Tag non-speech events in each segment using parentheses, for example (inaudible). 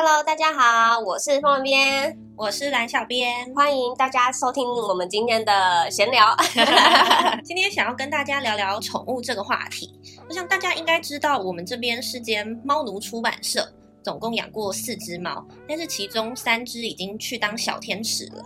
Hello，大家好，我是凤边，我是蓝小编，欢迎大家收听我们今天的闲聊。(laughs) 今天想要跟大家聊聊宠物这个话题。我想大家应该知道，我们这边是间猫奴出版社，总共养过四只猫，但是其中三只已经去当小天使了。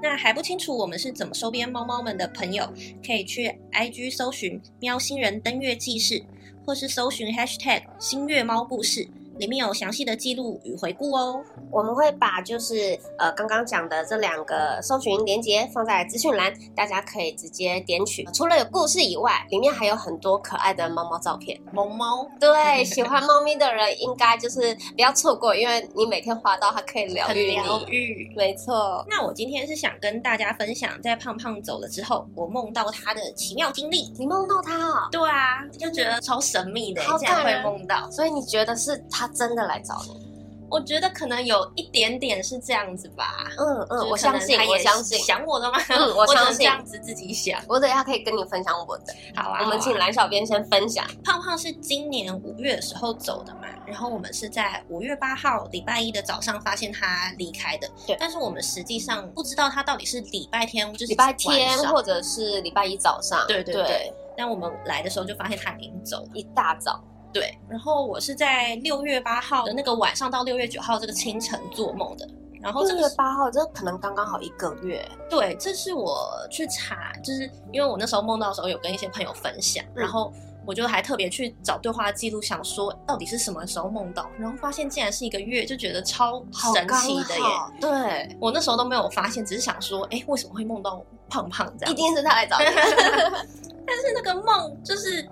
那还不清楚我们是怎么收编猫猫们的朋友，可以去 IG 搜寻“喵星人登月记事”，或是搜寻 Hashtag 星月猫故事。里面有详细的记录与回顾哦。我们会把就是呃刚刚讲的这两个搜寻连接放在资讯栏，大家可以直接点取。除了有故事以外，里面还有很多可爱的猫猫照片。萌猫，对，喜欢猫咪的人应该就是不要错过，因为你每天滑到它可以疗愈你。疗愈，没错。那我今天是想跟大家分享，在胖胖走了之后，我梦到他的奇妙经历。你梦到他哦？对啊，就觉得超神秘的，竟然会梦到。所以你觉得是他？真的来找你，我觉得可能有一点点是这样子吧。嗯嗯，我相信，我相信，想我的吗？嗯，我 (laughs) 相信这样子自己想。我等一下可以跟你分享我的。好啊，我们请蓝小编先分享。胖胖是今年五月的时候走的嘛，然后我们是在五月八号礼拜一的早上发现他离开的。对，但是我们实际上不知道他到底是礼拜天，就是礼拜天，或者是礼拜一早上。对对对。但我们来的时候就发现他已经走了，一大早。对，然后我是在六月八号的那个晚上到六月九号这个清晨做梦的。然后六月八号，这可能刚刚好一个月。对，这是我去查，就是因为我那时候梦到的时候有跟一些朋友分享，嗯、然后我就还特别去找对话记录，想说到底是什么时候梦到，然后发现竟然是一个月，就觉得超神奇的耶。对，我那时候都没有发现，只是想说，哎，为什么会梦到胖胖这样？一定是他来找你。(laughs) 但是那个梦就是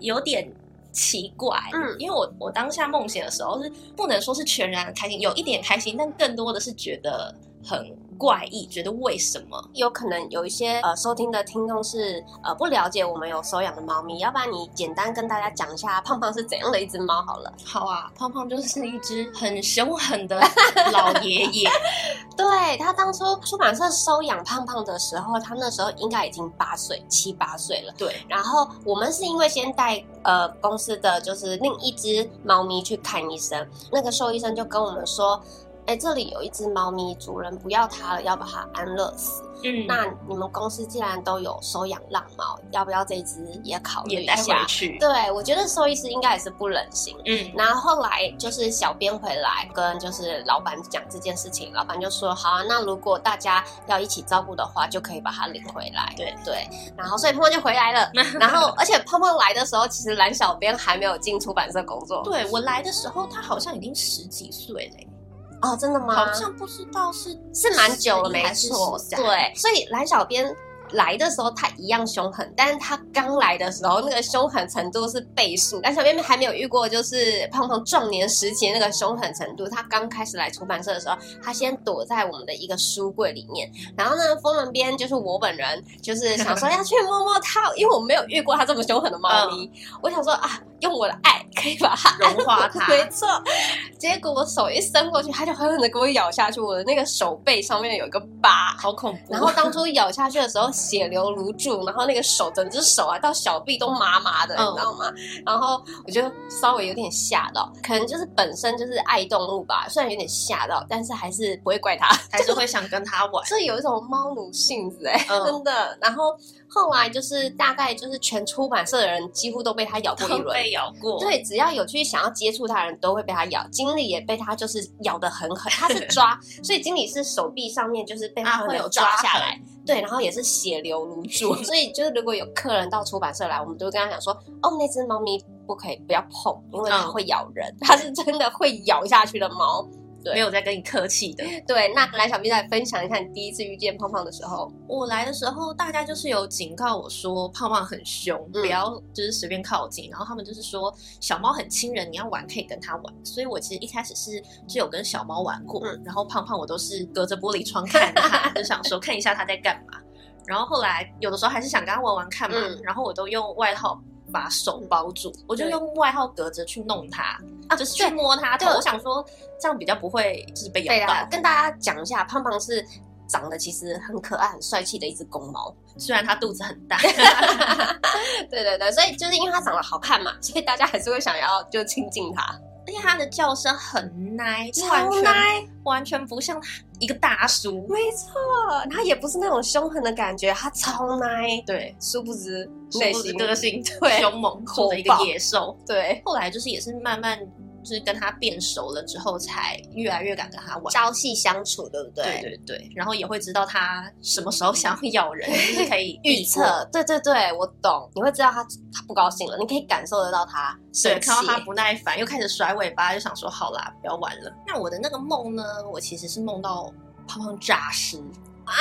有点。奇怪，嗯，因为我我当下梦醒的时候是不能说是全然的开心，有一点开心，但更多的是觉得很。怪异，觉得为什么？有可能有一些呃收听的听众是呃不了解我们有收养的猫咪，要不然你简单跟大家讲一下胖胖是怎样的一只猫好了。好啊，胖胖就是一只很凶狠的老爷爷。(laughs) (laughs) 对，他当初出版社收养胖胖的时候，他那时候应该已经八岁七八岁了。对，然后我们是因为先带呃公司的就是另一只猫咪去看医生，那个兽医生就跟我们说。哎，这里有一只猫咪，主人不要它了，要把它安乐死。嗯，那你们公司既然都有收养浪猫，要不要这只也考虑一下？带回去。对，我觉得兽医师应该也是不忍心。嗯，然后后来就是小编回来跟就是老板讲这件事情，老板就说好啊，那如果大家要一起照顾的话，就可以把它领回来。对对，然后所以胖胖就回来了。(laughs) 然后而且胖胖来的时候，其实蓝小编还没有进出版社工作。对，我来的时候，他好像已经十几岁了。哦，真的吗？好像不知道是是蛮久了，没错。对，所以蓝小编来的时候，他一样凶狠，但是他刚来的时候，那个凶狠程度是倍数。但小妹妹还没有遇过，就是胖胖壮年时期那个凶狠程度。他刚开始来出版社的时候，他先躲在我们的一个书柜里面。然后呢，风人边就是我本人，就是想说要去摸摸它，因为我没有遇过它这么凶狠的猫咪。嗯、我想说啊。用我的爱可以把它融化它，没错。结果我手一伸过去，它就狠狠的给我咬下去。我的那个手背上面有一个疤，好恐怖。然后当初咬下去的时候，血流如注，然后那个手整只手啊到小臂都麻麻的，嗯、你知道吗？然后我就稍微有点吓到，可能就是本身就是爱动物吧，虽然有点吓到，但是还是不会怪它，还是会 (laughs) 想跟它玩。这有一种猫奴性子哎、欸，嗯、真的。然后。后来就是大概就是全出版社的人几乎都被他咬过一轮，被咬过。对，只要有去想要接触他的人都会被他咬。经理也被他就是咬得很狠，他是抓，(laughs) 所以经理是手臂上面就是被他会有抓下来，对，然后也是血流如注。(laughs) 所以就是如果有客人到出版社来，我们都会跟他讲说，哦，那只猫咪不可以不要碰，因为它会咬人，它是真的会咬下去的猫。对没有在跟你客气的。(laughs) 对，那来小咪再分享一下你第一次遇见胖胖的时候。我来的时候，大家就是有警告我说胖胖很凶，嗯、不要就是随便靠近。然后他们就是说小猫很亲人，你要玩可以跟它玩。所以我其实一开始是是有跟小猫玩过，嗯、然后胖胖我都是隔着玻璃窗看它，(laughs) 就想说看一下它在干嘛。然后后来有的时候还是想跟它玩玩看嘛，嗯、然后我都用外套。把手包住，我就用外号隔着去弄它，啊，就是去摸它。对，我想说这样比较不会就是被咬到。跟大家讲一下，胖胖是长得其实很可爱、很帅气的一只公猫，虽然它肚子很大。(laughs) 对对对，所以就是因为它长得好看嘛，所以大家还是会想要就亲近它。而且他的叫声很奶，超奶，完全不像一个大叔。没错，他也不是那种凶狠的感觉，他超奶。对，殊不知内心个性对凶猛，或者一个野兽。对，后来就是也是慢慢。就是跟他变熟了之后，才越来越敢跟他玩，朝夕相处，对不对？对对对，然后也会知道他什么时候想要咬人，就是可以预测。对对对，我懂。你会知道他他不高兴了，你可以感受得到他生气，看到他不耐烦，又开始甩尾巴，就想说好啦，不要玩了。那我的那个梦呢？我其实是梦到胖胖诈尸啊，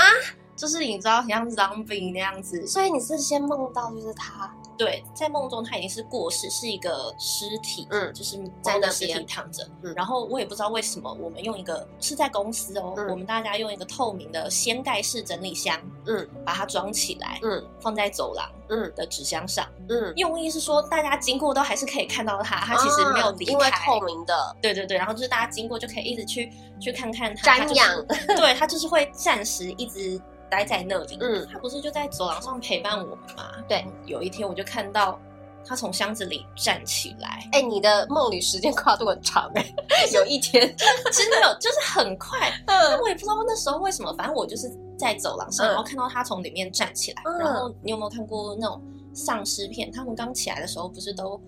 就是你知道，很像 zombie 那样子。所以你是先梦到就是他。对，在梦中他已经是过世，是一个尸体，嗯，就是在那尸体躺着。嗯，然后我也不知道为什么，我们用一个是在公司哦，嗯，我们大家用一个透明的掀盖式整理箱，嗯，把它装起来，嗯，放在走廊，嗯的纸箱上，嗯，用意是说大家经过都还是可以看到他，他其实没有离开，因为透明的，对对对，然后就是大家经过就可以一直去去看看他，瞻仰，对，他就是会暂时一直待在那里，嗯，他不是就在走廊上陪伴我们吗？对，有一天我就看到。他从箱子里站起来，哎、欸，你的梦里时间跨度很长哎、(laughs) 欸，有一天，(laughs) 真的有，就是很快，(laughs) 嗯，我也不知道那时候为什么，反正我就是在走廊上，嗯、然后看到他从里面站起来，嗯、然后你有没有看过那种丧尸片？他们刚起来的时候不是都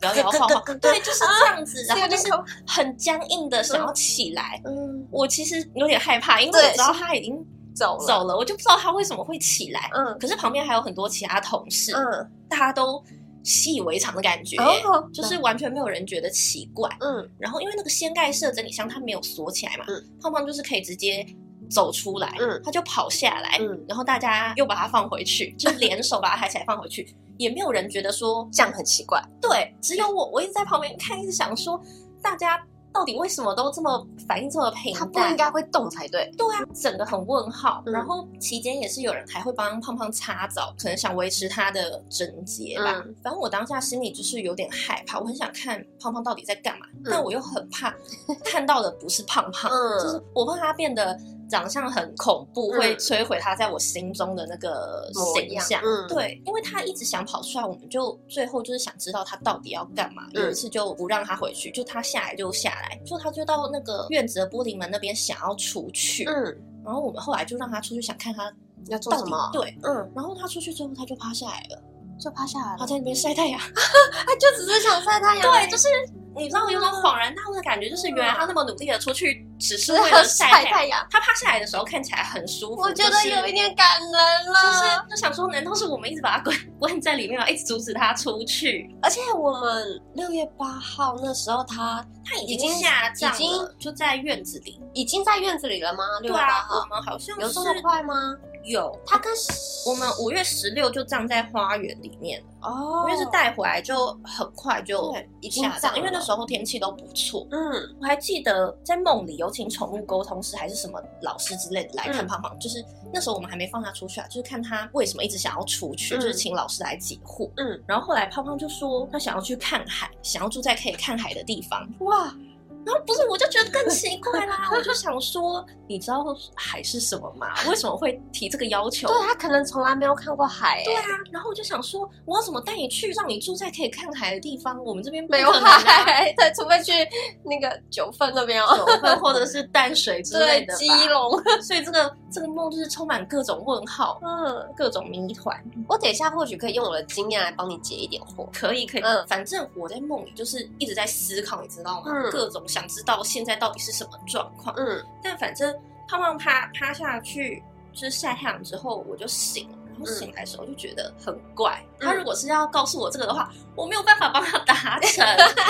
摇摇晃晃，对，就是这样子，然后就是很僵硬的想要起来，嗯，我其实有点害怕，因为我知道他已经走了走了，我就不知道他为什么会起来，嗯，可是旁边还有很多其他同事，嗯，大家都。习以为常的感觉，oh, 就是完全没有人觉得奇怪。嗯，然后因为那个掀盖式整理箱它没有锁起来嘛，嗯，胖胖就是可以直接走出来，嗯，他就跑下来，嗯，然后大家又把它放回去，就联手把它抬起来放回去，也没有人觉得说这样很奇怪。对，只有我，我一直在旁边看，一直想说大家。到底为什么都这么反应这么平淡？他不应该会动才对。对啊，整个很问号。嗯、然后期间也是有人还会帮胖胖擦澡，可能想维持他的整洁吧。嗯、反正我当下心里就是有点害怕，我很想看胖胖到底在干嘛，嗯、但我又很怕看到的不是胖胖，嗯、就是我怕他变得。长相很恐怖，会摧毁他在我心中的那个形象。嗯，对，因为他一直想跑出来，我们就最后就是想知道他到底要干嘛。有一次就不让他回去，就他下来就下来，就他就到那个院子的玻璃门那边想要出去。嗯，然后我们后来就让他出去，想看他要做什么。对，嗯，然后他出去之后，他就趴下来了，就趴下来了，他在那边晒太阳，他 (laughs) 就只是想晒太阳。对，就是。你知道有种恍然大悟的感觉，就是原来他那么努力的出去，只是为了晒太阳。他趴下来的时候看起来很舒服，我觉得有一点感人了。就是就想说，难道是我们一直把他关 (laughs) 关在里面吗？一直阻止他出去？而且我们六月八号那时候，他他已经下葬了，已经就在院子里，已经在院子里了吗？六月八号，我们好像有这么快吗？有，他跟我们五月十六就葬在花园里面哦，因为是带回来就很快就一下葬，因为那时候天气都不错。嗯，我还记得在梦里有请宠物沟通师还是什么老师之类的来看胖胖，就是那时候我们还没放他出去啊，就是看他为什么一直想要出去，就是请老师来解惑。嗯，然后后来胖胖就说他想要去看海，想要住在可以看海的地方。哇！然后不是，我就觉得更奇怪啦。我就想说，你知道海是什么吗？为什么会提这个要求？对，他可能从来没有看过海。对啊，然后我就想说，我要怎么带你去，让你住在可以看海的地方？我们这边没有海，对，除非去那个九份那边哦，九份或者是淡水之类的。基隆。(laughs) 所以这个这个梦就是充满各种问号，嗯，各种谜团。我等一下或许可以用我的经验来帮你解一点惑。可以，可以。嗯，反正我在梦里就是一直在思考，你知道吗？嗯，各种。想知道现在到底是什么状况？嗯，但反正胖胖趴趴下去就是晒太阳之后，我就醒了。然后醒来的时候就觉得很怪。嗯、他如果是要告诉我这个的话，我没有办法帮他达成。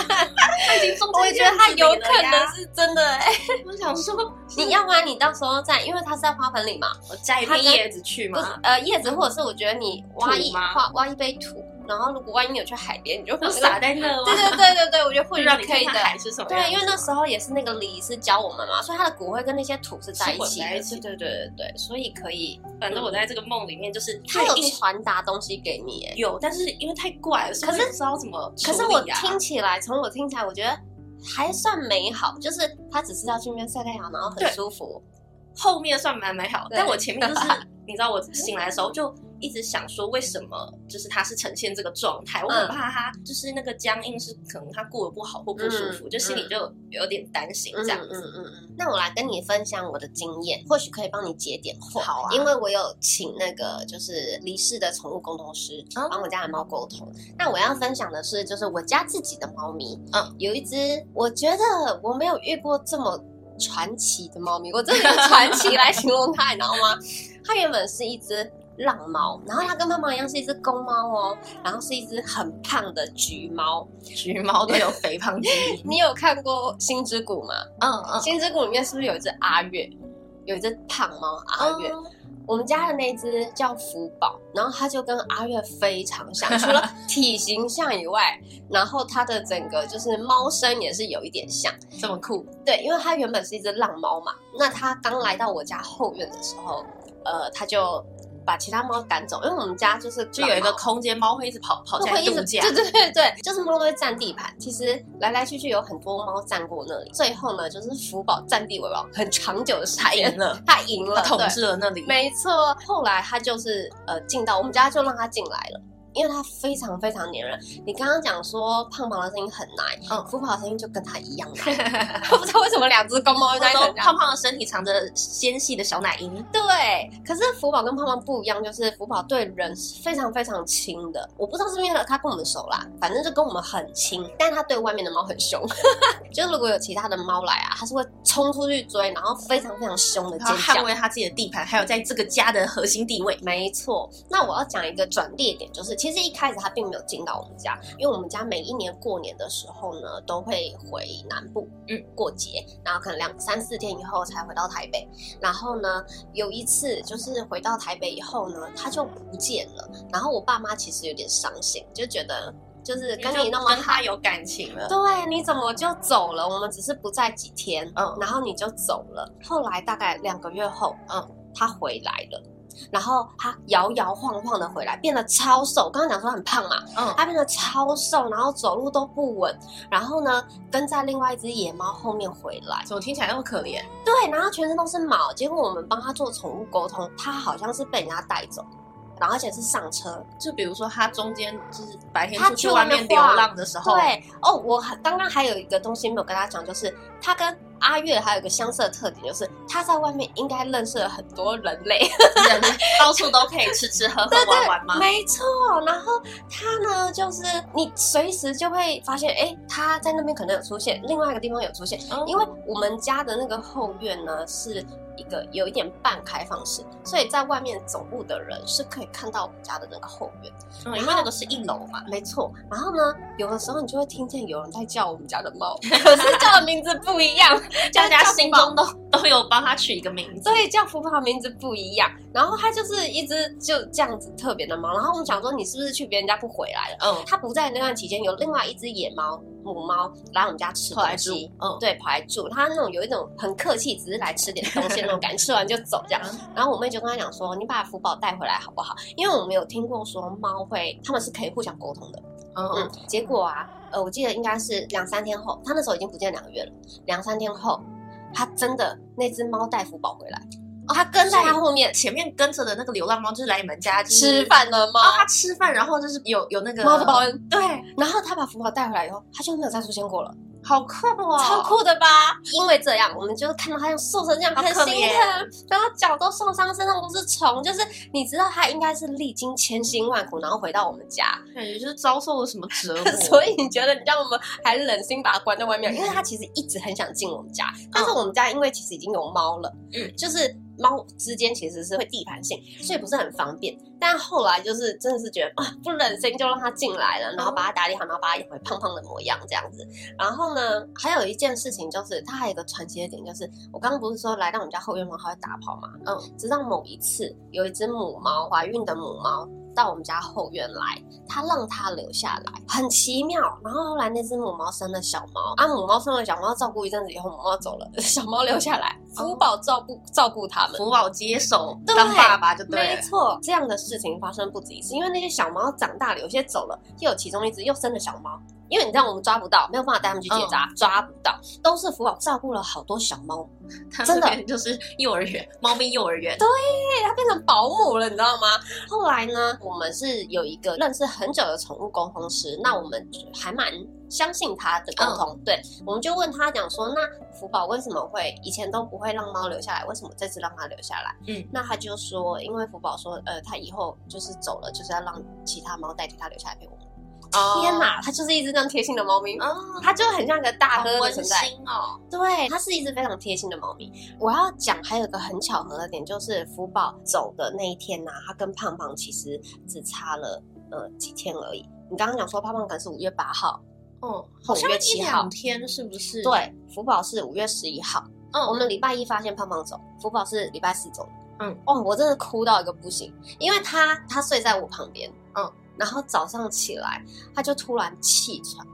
(laughs) 他已经中，我觉得他有可能是真的哎、欸。(laughs) 我想说，你要不然你到时候在，因为他是在花盆里嘛，我摘一片叶子去吗？呃，叶子或者是我觉得你挖一吗挖挖一杯土。然后，如果万一你有去海边，你就会撒在那。对对对对对，我 (laughs) 觉得或许可以的。海是什么？对，因为那时候也是那个李是教我们嘛，所以他的骨灰跟那些土是在一起的。在一起。对对对对，所以可以。反正我在这个梦里面，就是他有传达东西给你，哎，有，但是因为太怪了，可是不知道怎么。可是我听起来，从我听起来，我觉得还算美好，就是他只是要去那边晒太阳，然后很舒服。后面算蛮美好，但我前面就是 (laughs) 你知道，我醒来的时候就。一直想说，为什么就是它是呈现这个状态？我很怕它就是那个僵硬，是可能它过得不好或不舒服，就心里就有点担心这样子。嗯嗯嗯。那我来跟你分享我的经验，或许可以帮你解点惑。好啊。因为我有请那个就是离世的宠物沟通师帮我家的猫沟通。那我要分享的是，就是我家自己的猫咪，嗯，有一只，我觉得我没有遇过这么。传奇的猫咪，我真的用传奇来形容它，你知道吗？它原本是一只浪猫，然后它跟胖胖一样是一只公猫哦，然后是一只很胖的橘猫。橘猫都有肥胖基因。(laughs) 你有看过《星之谷》吗？嗯嗯，《星之谷》里面是不是有一只阿月？有一只胖猫阿月。嗯我们家的那只叫福宝，然后它就跟阿月非常像，除了 (laughs) 体型像以外，然后它的整个就是猫身也是有一点像，这么酷。对，因为它原本是一只浪猫嘛，那它刚来到我家后院的时候，呃，它就。把其他猫赶走，因为我们家就是就有一个空间，猫会一直跑跑下来度假。对对对对，就是猫都会占地盘。其实来来去去有很多猫占过那里，最后呢，就是福宝占地为王，很长久的时间。他赢了，(laughs) 他赢了，他统治了那里。没错，后来他就是呃进到我们家，就让他进来了。因为它非常非常黏人，你刚刚讲说胖胖的声音很奶，嗯，福宝的声音就跟它一样奶，(laughs) 我不知道为什么两只公猫在胖胖的身体藏着纤细的小奶音。对，可是福宝跟胖胖不一样，就是福宝对人是非常非常亲的，我不知道是因为它跟我们熟啦，反正就跟我们很亲，但是它对外面的猫很凶，(laughs) 就是如果有其他的猫来啊，它是会冲出去追，然后非常非常凶的尖叫，捍卫它自己的地盘，还有在这个家的核心地位。没错，那我要讲一个转捩点，就是。其实一开始他并没有进到我们家，因为我们家每一年过年的时候呢，都会回南部，嗯，过节，然后可能两三四天以后才回到台北。然后呢，有一次就是回到台北以后呢，他就不见了。然后我爸妈其实有点伤心，就觉得就是跟你那么好，跟他有感情了，对，你怎么就走了？我们只是不在几天，嗯，然后你就走了。后来大概两个月后，嗯，他回来了。然后他摇摇晃晃的回来，变得超瘦。刚刚讲说很胖嘛，嗯，他变得超瘦，然后走路都不稳。然后呢，跟在另外一只野猫后面回来，怎么听起来那么可怜？对，然后全身都是毛。结果我们帮他做宠物沟通，他好像是被人家带走，然后而且是上车。就比如说他中间就是白天出去外面流浪的时候，对哦，我刚刚还有一个东西没有跟他讲，就是他跟。阿月还有一个相似的特点，就是他在外面应该认识了很多人类，(laughs) 人到处都可以吃吃喝喝玩玩吗？没错，然后他呢，就是你随时就会发现，哎，他在那边可能有出现，另外一个地方有出现，哦、因为我们家的那个后院呢是。一个有一点半开放式，所以在外面走路的人是可以看到我们家的那个后院，嗯，因为那个是一楼嘛，没错。然后呢，有的时候你就会听见有人在叫我们家的猫，(laughs) 可是叫的名字不一样，(laughs) 大家心中都都有帮它取一个名字，所以叫福宝名字不一样。然后它就是一只就这样子特别的猫。然后我们想说，你是不是去别人家不回来了？嗯，它不在那段期间，有另外一只野猫。母猫来我们家吃东西，嗯，对，跑来住。它那种有一种很客气，只是来吃点东西那种感觉，(laughs) 吃完就走这样。然后我妹就跟他讲说：“你把福宝带回来好不好？”因为我们有听过说猫会，他们是可以互相沟通的。嗯嗯。结果啊，呃，我记得应该是两三天后，它那时候已经不见两个月了。两三天后，他真的那只猫带福宝回来。哦，他跟在他后面，前面跟着的那个流浪猫就是来你们家吃饭的猫。哦，他吃饭，然后就是有有那个猫的报恩。对，然后他把福宝带回来以后，他就没有再出现过了。好酷哦，超酷的吧？因为这样，我们就是看到他像瘦成这样，很心疼，然后脚都受伤，身上都是虫，就是你知道他应该是历经千辛万苦，然后回到我们家，感觉就是遭受了什么折磨。(laughs) 所以你觉得你让我们还忍心把它关在外面？因为他其实一直很想进我们家，但是我们家因为其实已经有猫了，嗯，就是。猫之间其实是会地盘性，所以不是很方便。但后来就是真的是觉得啊，不忍心就让它进来了，然后把它打理好，然后把它养回胖胖的模样这样子。然后呢，还有一件事情就是，它还有一个传奇的点，就是我刚刚不是说来到我们家后院猫它会打跑吗？嗯，直到某一次有一只母猫怀孕的母猫。到我们家后院来，他让他留下来，很奇妙。然后后来那只母猫生了小猫，啊，母猫生了小猫，照顾一阵子以后，母猫走了，(laughs) 小猫留下来，福宝照顾照顾他们，福宝接手当爸爸就对了，没错。这样的事情发生不止一次，因为那些小猫长大了，有些走了，又有其中一只又生了小猫。因为你知道我们抓不到，没有办法带他们去结扎，嗯、抓不到，都是福宝照顾了好多小猫，真的 (laughs) 就是幼儿园，猫咪幼儿园，对，它变成保姆了，你知道吗？后来呢，我们是有一个认识很久的宠物沟通师，那我们还蛮相信他的沟通，嗯、对，我们就问他讲说，那福宝为什么会以前都不会让猫留下来，为什么这次让它留下来？嗯，那他就说，因为福宝说，呃，他以后就是走了，就是要让其他猫代替他留下来陪我们。天哪，它就是一只这样贴心的猫咪，它就很像一个大哥的存在哦。对，它是一只非常贴心的猫咪。我要讲还有一个很巧合的点，就是福宝走的那一天呐，它跟胖胖其实只差了呃几天而已。你刚刚讲说胖胖可能是五月八号，嗯，好像一两天是不是？对，福宝是五月十一号。嗯，我们礼拜一发现胖胖走，福宝是礼拜四走。嗯，哦，我真的哭到一个不行，因为它它睡在我旁边，嗯。然后早上起来，他就突然气喘，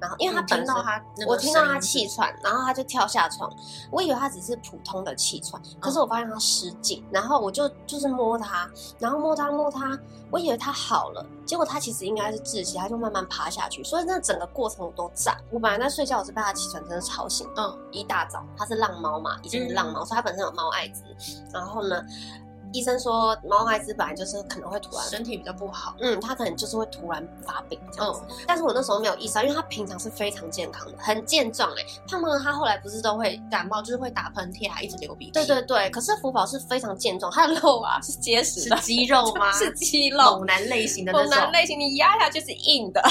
然后因为他听到他，我听到他气喘，然后他就跳下床。我以为他只是普通的气喘，可是我发现他失禁，然后我就就是摸他，然后摸他摸他，我以为他好了，结果他其实应该是窒息，他就慢慢趴下去。所以那整个过程我都在。我本来在睡觉，我是被他气喘真的吵醒。嗯，一大早他是浪猫嘛，以前是浪猫，所以他本身有猫艾滋。然后呢？医生说，毛孩子本来就是可能会突然身体比较不好，嗯，他可能就是会突然发病这样子。嗯、但是我那时候没有意识到，因为他平常是非常健康的，很健壮哎、欸。胖胖的它后来不是都会感冒，就是会打喷嚏啊，一直流鼻涕。对对对，可是福宝是非常健壮，他的肉啊是结实的，是肌肉吗？(laughs) 是肌肉，猛男类型的那种。猛男类型，你压下去是硬的，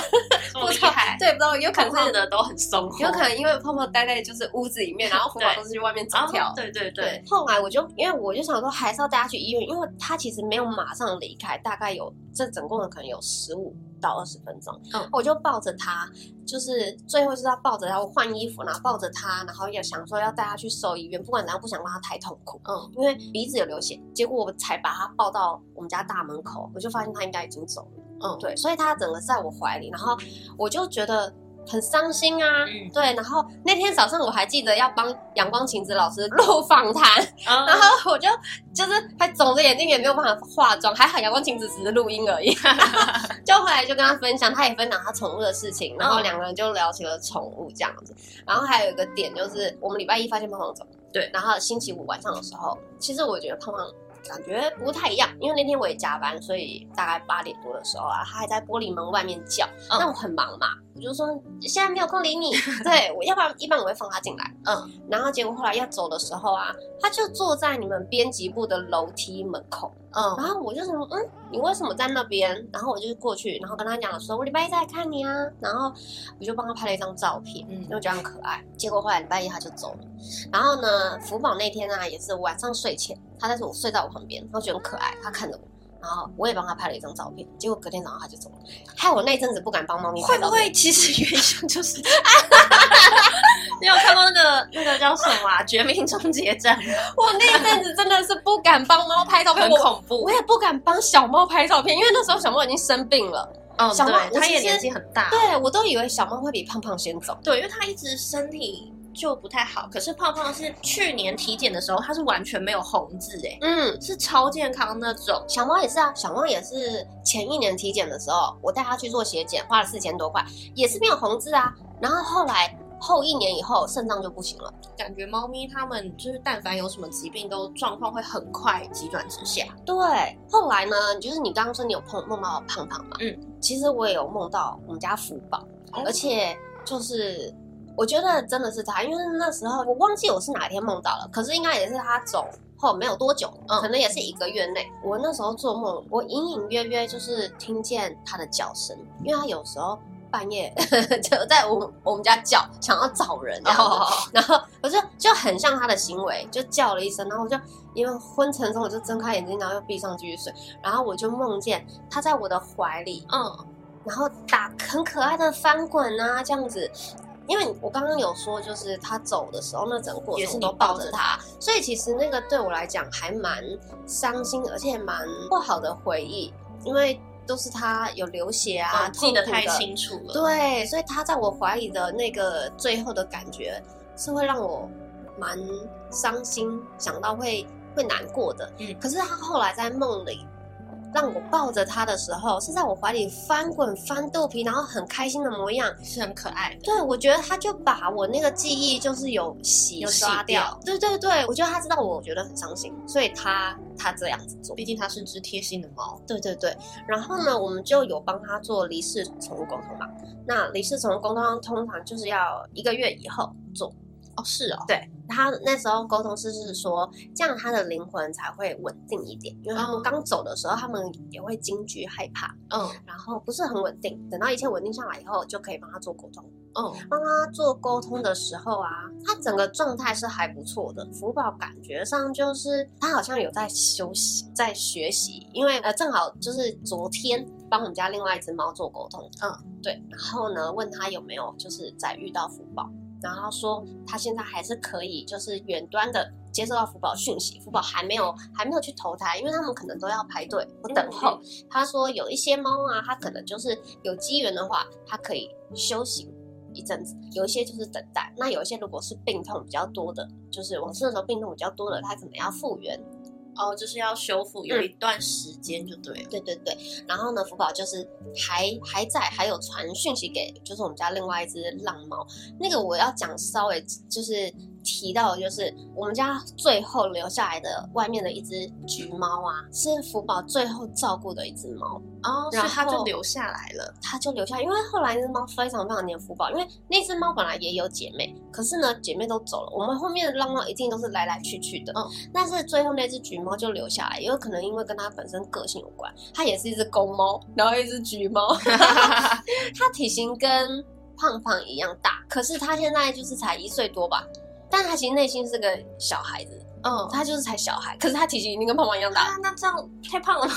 这么 (laughs) 厉害。对，不知道有可能胖的都很松，有可能因为胖胖待在就是屋子里面，然后福宝都是去外面走跳。对对对。后来我就因为我就想说还是要带他去医院，因为他其实。没有马上离开，大概有这整共的可能有十五到二十分钟。嗯，我就抱着他，就是最后就是要抱着他，我换衣服，然后抱着他，然后也想说要带他去兽医院，不管怎样不想让他太痛苦。嗯，因为鼻子有流血，结果我才把他抱到我们家大门口，我就发现他应该已经走了。嗯，对，所以他整个在我怀里，然后我就觉得。很伤心啊，嗯、对，然后那天早上我还记得要帮阳光晴子老师录访谈，嗯、(laughs) 然后我就就是还肿着眼睛也没有办法化妆，还好阳光晴子只是录音而已，(laughs) 就后来就跟他分享，他也分享他宠物的事情，然后两个人就聊起了宠物这样子，然后还有一个点就是我们礼拜一发现胖胖走，对，然后星期五晚上的时候，其实我觉得胖胖。感觉不太一样，因为那天我也加班，所以大概八点多的时候啊，他还在玻璃门外面叫。那、嗯、我很忙嘛，我就说现在没有空理你。(laughs) 对，我要不然一般我会放他进来。嗯，然后结果后来要走的时候啊，他就坐在你们编辑部的楼梯门口。嗯，然后我就说，嗯，你为什么在那边？然后我就过去，然后跟他讲说，我礼拜一再来看你啊。然后我就帮他拍了一张照片，嗯，就觉得很可爱。结果后来礼拜一他就走了。然后呢，福宝那天啊，也是晚上睡前，他在我睡在我旁边，他觉得很可爱，他看着我。然后我也帮他拍了一张照片，结果隔天早上他就走了。害我那阵子不敢帮猫咪拍照片。会不会其实原凶就是？(laughs) 你有看过那个那个叫什么啊？《绝命终结战》？我那阵子真的是不敢帮猫拍照片，很恐怖。我也不敢帮小猫拍照片，因为那时候小猫已经生病了。嗯，小猫它也年纪很大。对，我都以为小猫会比胖胖先走。对，因为它一直身体。就不太好，可是胖胖是去年体检的时候，它是完全没有红字哎，嗯，是超健康那种。小猫也是啊，小猫也是前一年体检的时候，我带它去做血检，花了四千多块，也是没有红字啊。然后后来后一年以后，肾脏就不行了。感觉猫咪它们就是但凡有什么疾病，都状况会很快急转直下。对，后来呢，就是你刚刚说你有碰梦到胖胖嘛？嗯，其实我也有梦到我们家福宝，哦、而且就是。我觉得真的是他，因为那时候我忘记我是哪天梦到了，可是应该也是他走后没有多久，嗯，可能也是一个月内。我那时候做梦，我隐隐约约就是听见他的叫声，因为他有时候半夜 (laughs) 就在我我们家叫，想要找人，然后、哦、(laughs) 然后我就就很像他的行为，就叫了一声，然后我就因为昏沉中，我就睁开眼睛，然后又闭上继续睡，然后我就梦见他在我的怀里，嗯，然后打很可爱的翻滚啊，这样子。因为我刚刚有说，就是他走的时候，那整个过程都抱着他，所以其实那个对我来讲还蛮伤心，而且蛮不好的回忆，因为都是他有流血啊，记得太清楚了。对，所以他在我怀里的那个最后的感觉，是会让我蛮伤心，想到会会难过的。嗯，可是他后来在梦里。让我抱着他的时候，是在我怀里翻滚翻肚皮，然后很开心的模样，是很可爱的。对，我觉得他就把我那个记忆就是有洗有刷掉。对对对，我觉得他知道我，我觉得很伤心，所以他他这样子做，毕竟他是只贴心的猫。对对对，然后呢，我们就有帮他做离世宠物沟通嘛。那离世宠物沟通通常就是要一个月以后做。哦，是哦，对，他那时候沟通师是说，这样他的灵魂才会稳定一点，因为他们刚走的时候，他们也会惊惧害怕，嗯，然后不是很稳定，等到一切稳定下来以后，就可以帮他做沟通，嗯，帮他做沟通的时候啊，他整个状态是还不错的，福宝感觉上就是他好像有在休息，在学习，因为呃正好就是昨天帮我们家另外一只猫做沟通，嗯，对，然后呢问他有没有就是在遇到福宝。然后说他现在还是可以，就是远端的接收到福宝讯息，福宝还没有还没有去投胎，因为他们可能都要排队不等候。(laughs) 他说有一些猫啊，它可能就是有机缘的话，它可以休息一阵子；有一些就是等待。那有一些如果是病痛比较多的，就是往生的时候病痛比较多的，它可能要复原。哦，就是要修复，有一段时间就对了。嗯，对对对，然后呢，福宝就是还还在，还有传讯息给，就是我们家另外一只浪猫。那个我要讲稍微就是。提到的就是我们家最后留下来的外面的一只橘猫啊，是福宝最后照顾的一只猫哦，然后它就留下来了，它就留下来，因为后来那只猫非常非常黏福宝，因为那只猫本来也有姐妹，可是呢姐妹都走了，我们后面的浪猫一定都是来来去去的，嗯，但是最后那只橘猫就留下来，也有可能因为跟它本身个性有关，它也是一只公猫，然后一只橘猫，(laughs) 它体型跟胖胖一样大，可是它现在就是才一岁多吧。但他其实内心是个小孩子，嗯，他就是才小孩，可是他体型已经跟胖胖一样大。啊，那这样太胖了吗？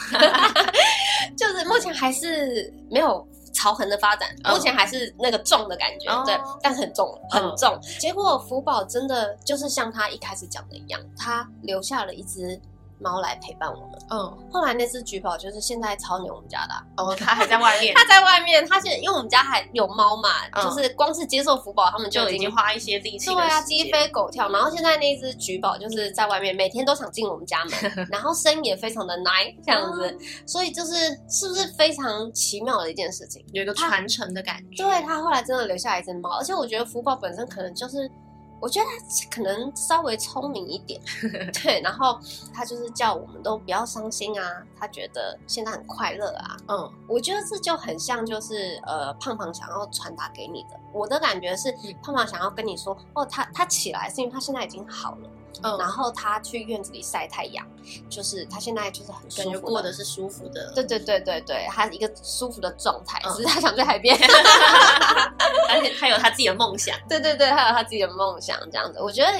(laughs) 就是目前还是没有朝横的发展，嗯，目前还是那个重的感觉，嗯，对，但是很重，很重。嗯，结果福宝真的就是像他一开始讲的一样，他留下了一只。猫来陪伴我们。嗯，后来那只橘宝就是现在超牛我们家的。哦，它还在外面。(laughs) 它在外面，它是因为我们家还有猫嘛，就是光是接受福宝，他们就已经花一些力气。对啊，鸡飞狗跳。然后现在那只橘宝就是在外面，每天都想进我们家门，(laughs) 然后声音也非常的 nice 这样子。所以就是是不是非常奇妙的一件事情？有一个传承的感觉。对，它后来真的留下来一只猫，而且我觉得福宝本身可能就是。我觉得他可能稍微聪明一点，(laughs) 对，然后他就是叫我们都不要伤心啊，他觉得现在很快乐啊，嗯，我觉得这就很像就是呃胖胖想要传达给你的，我的感觉是胖胖想要跟你说，哦，他他起来是因为他现在已经好了。嗯，然后他去院子里晒太阳，就是他现在就是很舒服，过的是舒服的。对对对对对，他一个舒服的状态，只是他想去海边 (laughs) (laughs) 而且他有他自己的梦想。对对对，他有他自己的梦想，这样子，我觉得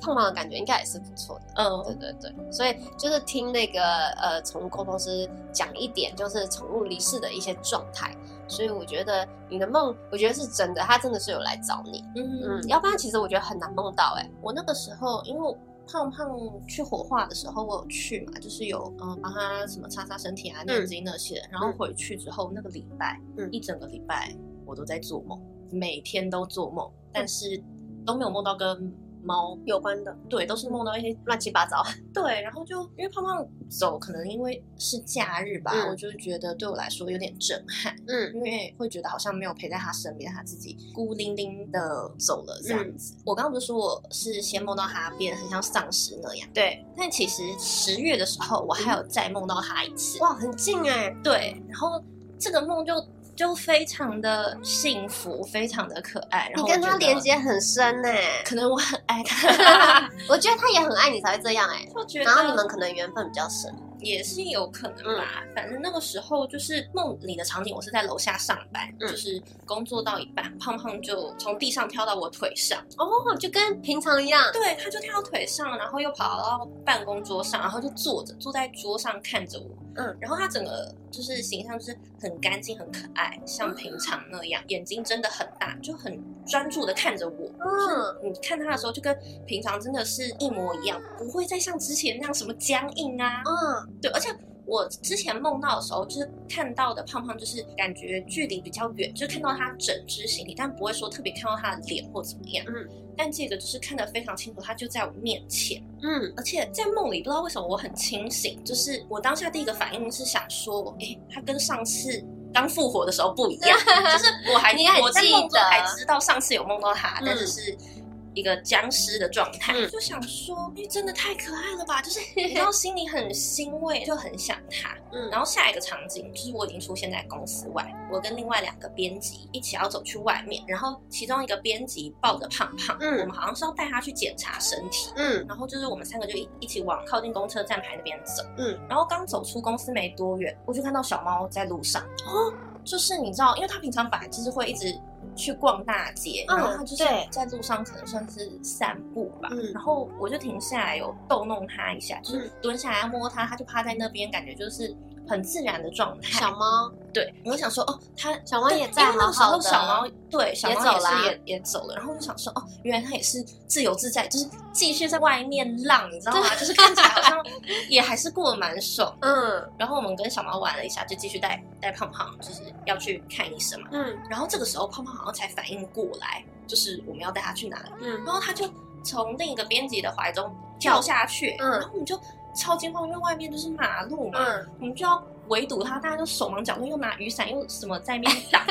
胖胖的感觉应该也是不错的。嗯，对对对，所以就是听那个呃宠物沟通师讲一点，就是宠物离世的一些状态，所以我觉得你的梦，我觉得是真的，他真的是有来找你。嗯嗯，要不然其实我觉得很难梦到。哎，我那个时候因为。胖胖去火化的时候，我有去嘛，就是有嗯帮他什么擦擦身体啊、念经那些。然后回去之后那个礼拜，嗯，一整个礼拜我都在做梦，每天都做梦，但是都没有梦到跟。猫有关的，对，都是梦到一些乱七八糟。(laughs) 对，然后就因为胖胖走，可能因为是假日吧，嗯、我就觉得对我来说有点震撼。嗯，因为会觉得好像没有陪在他身边，他自己孤零零的走了这样子。嗯、我刚刚不是说我是先梦到他变得很像丧尸那样？对，但其实十月的时候我还有再梦到他一次。哇，很近哎、欸。对，然后这个梦就。就非常的幸福，非常的可爱。然后你跟他连接很深呢、欸，可能我很爱他，(laughs) 我觉得他也很爱你才会这样哎、欸。我觉得，然后你们可能缘分比较深。也是有可能吧，嗯、反正那个时候就是梦里的场景，我是在楼下上班，嗯、就是工作到一半，胖胖就从地上跳到我腿上，哦，就跟平常一样，对，他就跳到腿上，然后又跑到办公桌上，然后就坐着，坐在桌上看着我，嗯，然后他整个就是形象就是很干净、很可爱，像平常那样，嗯、眼睛真的很大，就很专注的看着我，嗯，你看他的时候就跟平常真的是一模一样，不会再像之前那样什么僵硬啊，嗯。对，而且我之前梦到的时候，就是看到的胖胖，就是感觉距离比较远，就是看到他整只行李，但不会说特别看到他的脸或怎么样。嗯，但这个就是看得非常清楚，他就在我面前。嗯，而且在梦里不知道为什么我很清醒，就是我当下第一个反应是想说，哎，他跟上次刚复活的时候不一样，(laughs) 就是我还我在梦中还知道上次有梦到他，嗯、但是是。一个僵尸的状态，嗯、就想说，哎，真的太可爱了吧！就是 (laughs) 然后心里很欣慰，就很想他。嗯，然后下一个场景就是我已经出现在公司外，我跟另外两个编辑一起要走去外面，然后其中一个编辑抱着胖胖，嗯，我们好像是要带他去检查身体，嗯，然后就是我们三个就一一起往靠近公车站牌那边走，嗯，然后刚走出公司没多远，我就看到小猫在路上，哦，就是你知道，因为它平常本来就是会一直。去逛大街，然后他就是在路上，可能算是散步吧。嗯，然后我就停下来，有逗弄他一下，就是蹲下来要摸他，他就趴在那边，感觉就是很自然的状态。小猫，对，我想说，哦，它小猫也在，因为那个时候小猫对小猫也是也也走了，然后我就想说，哦，原来它也是自由自在，就是继续在外面浪，你知道吗？就是看起来好像也还是过得蛮爽。(laughs) 嗯，然后我们跟小猫玩了一下，就继续带带胖胖，就是要去看医生嘛。嗯，然后这个时候胖胖好像才反应过来，就是我们要带他去哪里。嗯，然后他就从另一个编辑的怀中跳下去，嗯，然后我们就超惊慌，因为外面就是马路嘛，嗯，我们就要围堵他，大家就手忙脚乱，又拿雨伞又什么在那边 (laughs) 挡。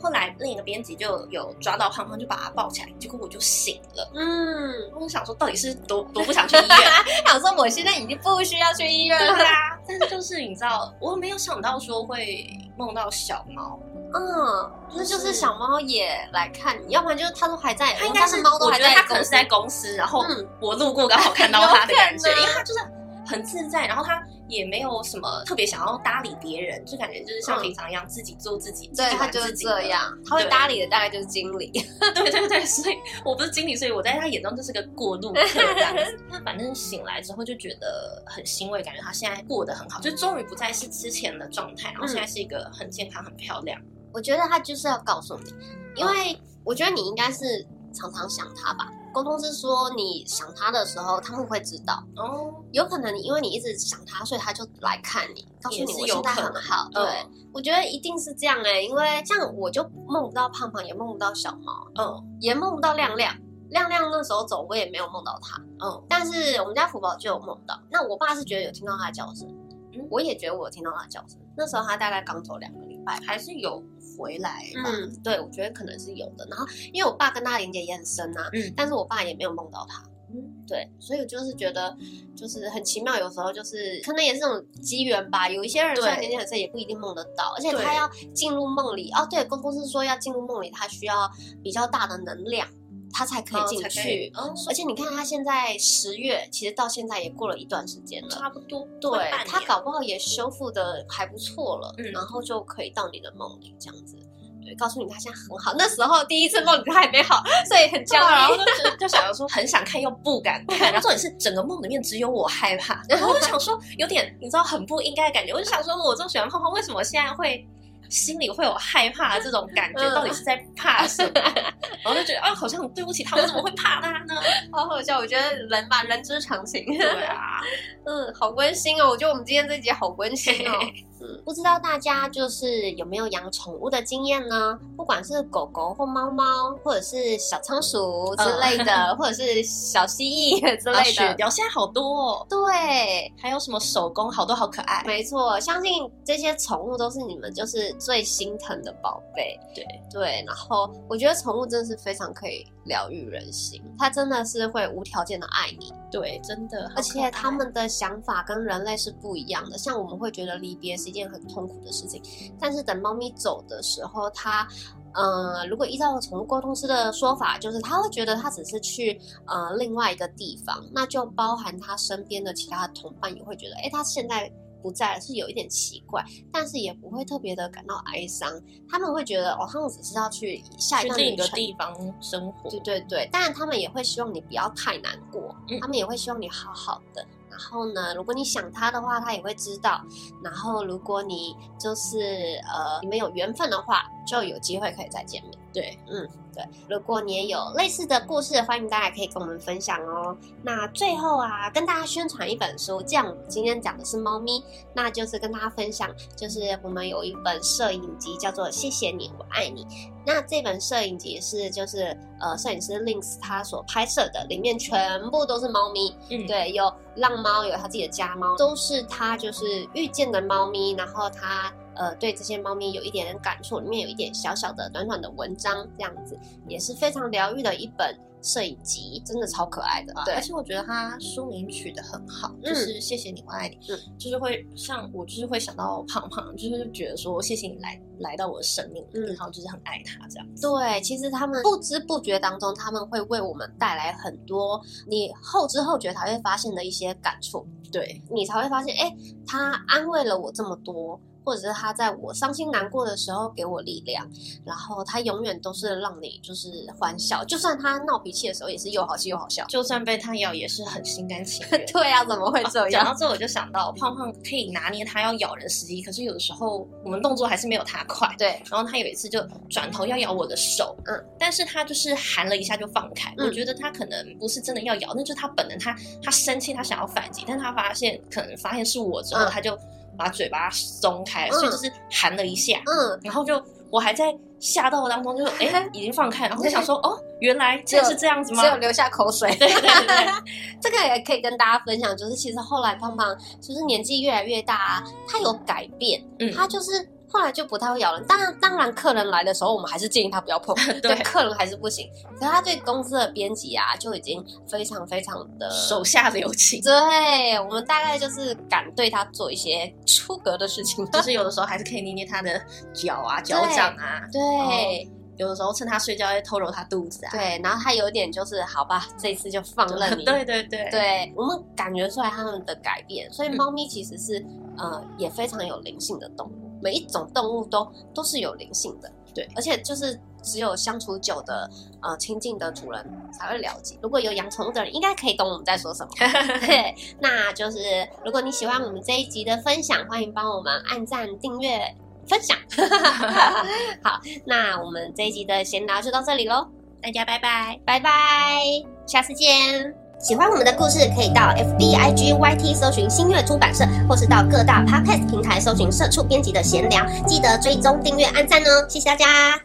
后来另一个编辑就有抓到胖胖，就把他抱起来，结果我就醒了。嗯，我想说到底是多多不想去医院，(laughs) 想说我现在已经不需要去医院了。对啊，但是就是你知道，我没有想到说会梦到小猫。嗯，那就是小猫也来看你，要不然就是它都还在。它应该是猫都还在，它可能是在公司，然后我路过刚好看到它的感觉，因为它就是很自在，然后他也没有什么特别想要搭理别人，就感觉就是像平常一样自己做自己。对，他就是这样，他会搭理的大概就是经理。(laughs) 对对对，所以我不是经理，所以我在他眼中就是个过路客。(laughs) 那反正醒来之后就觉得很欣慰，感觉他现在过得很好，就终于不再是之前的状态，然后现在是一个很健康、很漂亮。我觉得他就是要告诉你，因为我觉得你应该是常常想他吧。沟通是说你想他的时候，他们会知道哦。有可能你因为你一直想他，所以他就来看你，告诉你我现在很好。对，我觉得一定是这样哎、欸，因为像我就梦不到胖胖，也梦不到小猫，嗯，也梦不到亮亮。亮亮那时候走，我也没有梦到他，嗯。但是我们家福宝就有梦到。那我爸是觉得有听到他的叫声，嗯，我也觉得我有听到他的叫声。那时候他大概刚走两个礼拜，还是有。回来，嗯，对，我觉得可能是有的。然后，因为我爸跟他连接也很深呐，嗯，但是我爸也没有梦到他，嗯，对，所以我就是觉得就是很奇妙。有时候就是可能也是这种机缘吧。有一些人虽然年纪很深，也不一定梦得到。而且他要进入梦里，哦，对，公公是说要进入梦里，他需要比较大的能量。他才可以进去，哦哦、而且你看他现在十月，其实到现在也过了一段时间了，差不多。对，他搞不好也修复的还不错了，嗯、然后就可以到你的梦里这样子。对，告诉你他现在很好。那时候第一次梦里他还没好，所以很焦虑，然后就就想要说 (laughs) 很想看又不敢看。(laughs) 然后重点是整个梦里面只有我害怕，然后我就想说有点你知道很不应该的感觉。我就想说我这么喜欢胖胖，为什么现在会？心里会有害怕的这种感觉，到底是在怕什么？(laughs) 就觉得啊，好像很对不起他，我怎么会怕他呢？(laughs) 好好笑，我觉得人吧，人之常情。(laughs) 对啊，嗯，好温馨哦，我觉得我们今天这一集好温馨哦。(laughs) 嗯，不知道大家就是有没有养宠物的经验呢？不管是狗狗或猫猫，或者是小仓鼠之类的，嗯、或者是小蜥蜴 (laughs) 之类的，雪貂现在好多哦。对，还有什么手工，好多好可爱。没错，相信这些宠物都是你们就是最心疼的宝贝。对对，然后我觉得宠物真的是非常可以疗愈人心，它真的是会无条件的爱你。对，真的，而且他们的想法跟人类是不一样的。像我们会觉得离别是一件很痛苦的事情，但是等猫咪走的时候，它，呃，如果依照宠物沟通师的说法，就是他会觉得他只是去呃另外一个地方，那就包含他身边的其他的同伴也会觉得，哎，他现在不在，是有一点奇怪，但是也不会特别的感到哀伤。他们会觉得，哦，他们只是要去下一个地方生活，对对对。当然，他们也会希望你不要太难过，嗯、他们也会希望你好好的。然后呢，如果你想他的话，他也会知道。然后，如果你就是呃，你们有缘分的话，就有机会可以再见面。对，嗯，对。如果你也有类似的故事，欢迎大家可以跟我们分享哦。那最后啊，跟大家宣传一本书，这样我们今天讲的是猫咪，那就是跟大家分享，就是我们有一本摄影集，叫做《谢谢你，我爱你》。那这本摄影集是就是呃摄影师 Links 他所拍摄的，里面全部都是猫咪，嗯，对，有浪猫，有他自己的家猫，都是他就是遇见的猫咪，然后他呃对这些猫咪有一点点感触，里面有一点小小的短短的文章，这样子也是非常疗愈的一本。摄影集真的超可爱的，对，而且我觉得它书名取得很好，嗯、就是谢谢你，我爱你，嗯，就是会像我，就是会想到胖胖，就是觉得说谢谢你来来到我的生命，嗯，然后就是很爱他这样。对，其实他们不知不觉当中，他们会为我们带来很多你后知后觉才会发现的一些感触，对，你才会发现，哎，他安慰了我这么多。或者是他在我伤心难过的时候给我力量，然后他永远都是让你就是欢笑，就算他闹脾气的时候也是又好气又好笑，就算被他咬也是很心甘情愿。(laughs) 对啊，怎么会这样？讲到这我就想到胖胖可以拿捏他要咬人时机，可是有的时候我们动作还是没有他快。对，然后他有一次就转头要咬我的手，嗯，但是他就是含了一下就放开。嗯，我觉得他可能不是真的要咬，那就是他本能，他他生气，他想要反击，但他发现可能发现是我之后，嗯，他就。把嘴巴松开，所以就是含了一下，嗯，然后就我还在吓到当中就，就哎、欸、已经放开，然后就想说哦，原来这是这样子吗？只有流下口水。对对对，(laughs) 这个也可以跟大家分享，就是其实后来胖胖就是年纪越来越大，他有改变，嗯，他就是。后来就不太会咬人，当然，当然，客人来的时候，我们还是建议他不要碰。(laughs) 对，客人还是不行。可是他对公司的编辑啊，就已经非常非常的手下留情。对，我们大概就是敢对他做一些出格的事情，就是有的时候还是可以捏捏他的脚啊、脚掌啊。对，有的时候趁他睡觉会偷揉他肚子啊。对，然后他有点就是好吧，这一次就放任你。对 (laughs) 对对，对我们感觉出来他们的改变，所以猫咪其实是、嗯、呃也非常有灵性的动物。每一种动物都都是有灵性的，对，而且就是只有相处久的呃亲近的主人才会了解。如果有养宠物的人，应该可以懂我们在说什么。(laughs) 对，那就是如果你喜欢我们这一集的分享，欢迎帮我们按赞、订阅、分享。(laughs) 好，那我们这一集的闲聊就到这里喽，大家拜拜，拜拜，下次见。喜欢我们的故事，可以到 F B I G Y T 搜寻新月出版社，或是到各大 Podcast 平台搜寻社畜编辑的闲聊，记得追踪订阅按赞哦，谢谢大家。